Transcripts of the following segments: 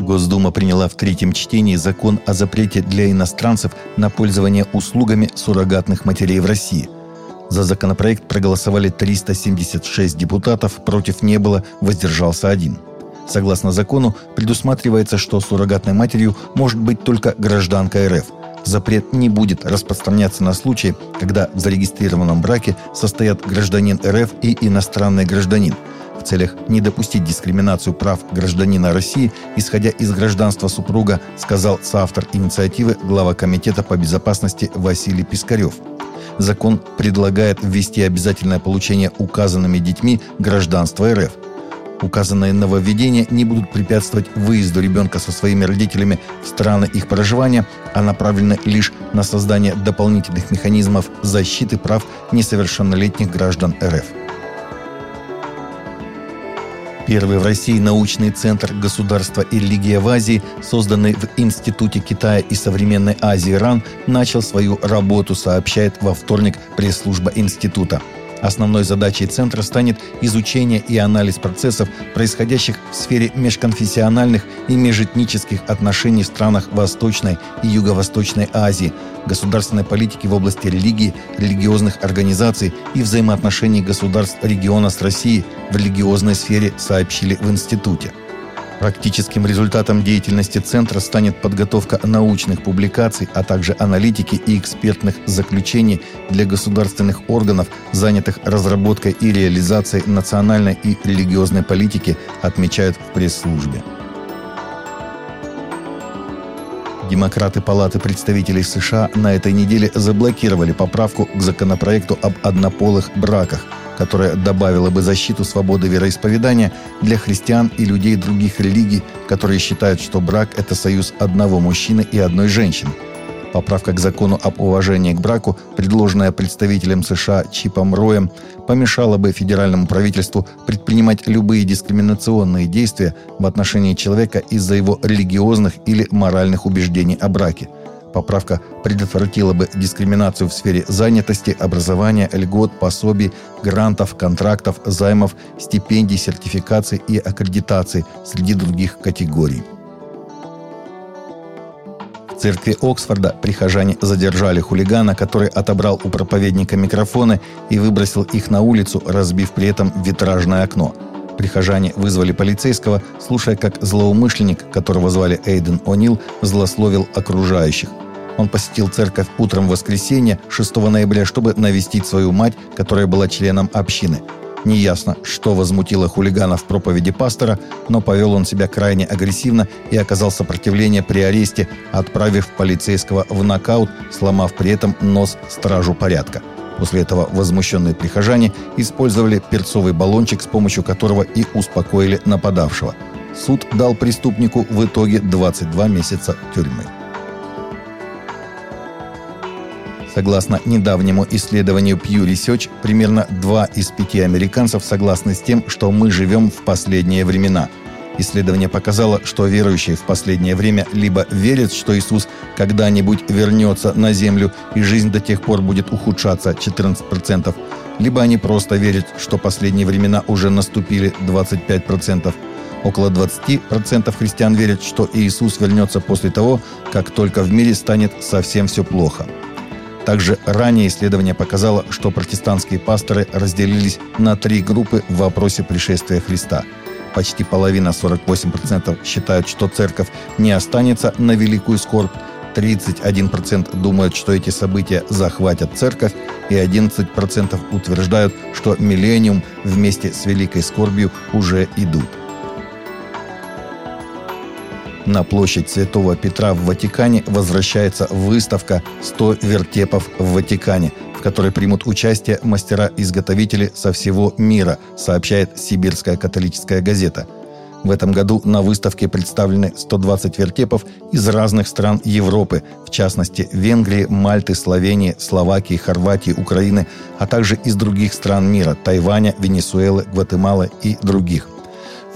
Госдума приняла в третьем чтении закон о запрете для иностранцев на пользование услугами суррогатных матерей в России. За законопроект проголосовали 376 депутатов, против не было, воздержался один. Согласно закону, предусматривается, что суррогатной матерью может быть только гражданка РФ. Запрет не будет распространяться на случаи, когда в зарегистрированном браке состоят гражданин РФ и иностранный гражданин – в целях не допустить дискриминацию прав гражданина России, исходя из гражданства супруга, сказал соавтор инициативы глава Комитета по безопасности Василий Пискарев. Закон предлагает ввести обязательное получение указанными детьми гражданства РФ. Указанные нововведения не будут препятствовать выезду ребенка со своими родителями в страны их проживания, а направлены лишь на создание дополнительных механизмов защиты прав несовершеннолетних граждан РФ. Первый в России научный центр государства и религия в Азии, созданный в Институте Китая и современной Азии РАН, начал свою работу, сообщает во вторник пресс-служба института. Основной задачей центра станет изучение и анализ процессов, происходящих в сфере межконфессиональных и межэтнических отношений в странах Восточной и Юго-Восточной Азии, государственной политики в области религии, религиозных организаций и взаимоотношений государств региона с Россией в религиозной сфере, сообщили в институте. Практическим результатом деятельности Центра станет подготовка научных публикаций, а также аналитики и экспертных заключений для государственных органов, занятых разработкой и реализацией национальной и религиозной политики, отмечают в пресс-службе. Демократы Палаты представителей США на этой неделе заблокировали поправку к законопроекту об однополых браках – которая добавила бы защиту свободы вероисповедания для христиан и людей других религий, которые считают, что брак – это союз одного мужчины и одной женщины. Поправка к закону об уважении к браку, предложенная представителем США Чипом Роем, помешала бы федеральному правительству предпринимать любые дискриминационные действия в отношении человека из-за его религиозных или моральных убеждений о браке – Поправка предотвратила бы дискриминацию в сфере занятости, образования, льгот, пособий, грантов, контрактов, займов, стипендий, сертификаций и аккредитаций среди других категорий. В церкви Оксфорда прихожане задержали хулигана, который отобрал у проповедника микрофоны и выбросил их на улицу, разбив при этом витражное окно – Прихожане вызвали полицейского, слушая, как злоумышленник, которого звали Эйден О'Нил, злословил окружающих. Он посетил церковь утром воскресенья, 6 ноября, чтобы навестить свою мать, которая была членом общины. Неясно, что возмутило хулигана в проповеди пастора, но повел он себя крайне агрессивно и оказал сопротивление при аресте, отправив полицейского в нокаут, сломав при этом нос стражу порядка. После этого возмущенные прихожане использовали перцовый баллончик, с помощью которого и успокоили нападавшего. Суд дал преступнику в итоге 22 месяца тюрьмы. Согласно недавнему исследованию Pew Research, примерно 2 из 5 американцев согласны с тем, что мы живем в последние времена. Исследование показало, что верующие в последнее время либо верят, что Иисус когда-нибудь вернется на землю и жизнь до тех пор будет ухудшаться 14%, либо они просто верят, что последние времена уже наступили 25%. Около 20% христиан верят, что Иисус вернется после того, как только в мире станет совсем все плохо – также ранее исследование показало, что протестантские пасторы разделились на три группы в вопросе пришествия Христа. Почти половина, 48%, считают, что церковь не останется на великую скорбь, 31% думают, что эти события захватят церковь, и 11% утверждают, что миллениум вместе с великой скорбью уже идут. На площадь Святого Петра в Ватикане возвращается выставка «100 вертепов в Ватикане», в которой примут участие мастера-изготовители со всего мира, сообщает Сибирская католическая газета. В этом году на выставке представлены 120 вертепов из разных стран Европы, в частности Венгрии, Мальты, Словении, Словакии, Хорватии, Украины, а также из других стран мира – Тайваня, Венесуэлы, Гватемалы и других –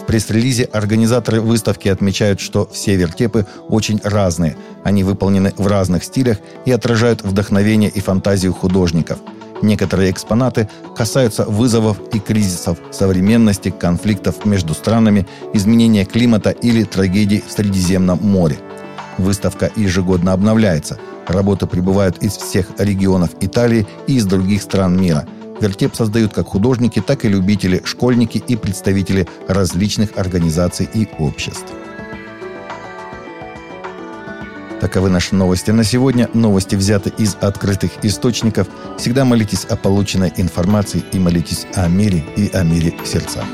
пресс-релизе организаторы выставки отмечают, что все вертепы очень разные. Они выполнены в разных стилях и отражают вдохновение и фантазию художников. Некоторые экспонаты касаются вызовов и кризисов современности, конфликтов между странами, изменения климата или трагедий в Средиземном море. Выставка ежегодно обновляется. Работы прибывают из всех регионов Италии и из других стран мира. Вертеп создают как художники, так и любители, школьники и представители различных организаций и обществ. Таковы наши новости на сегодня. Новости взяты из открытых источников. Всегда молитесь о полученной информации и молитесь о мире и о мире в сердцах.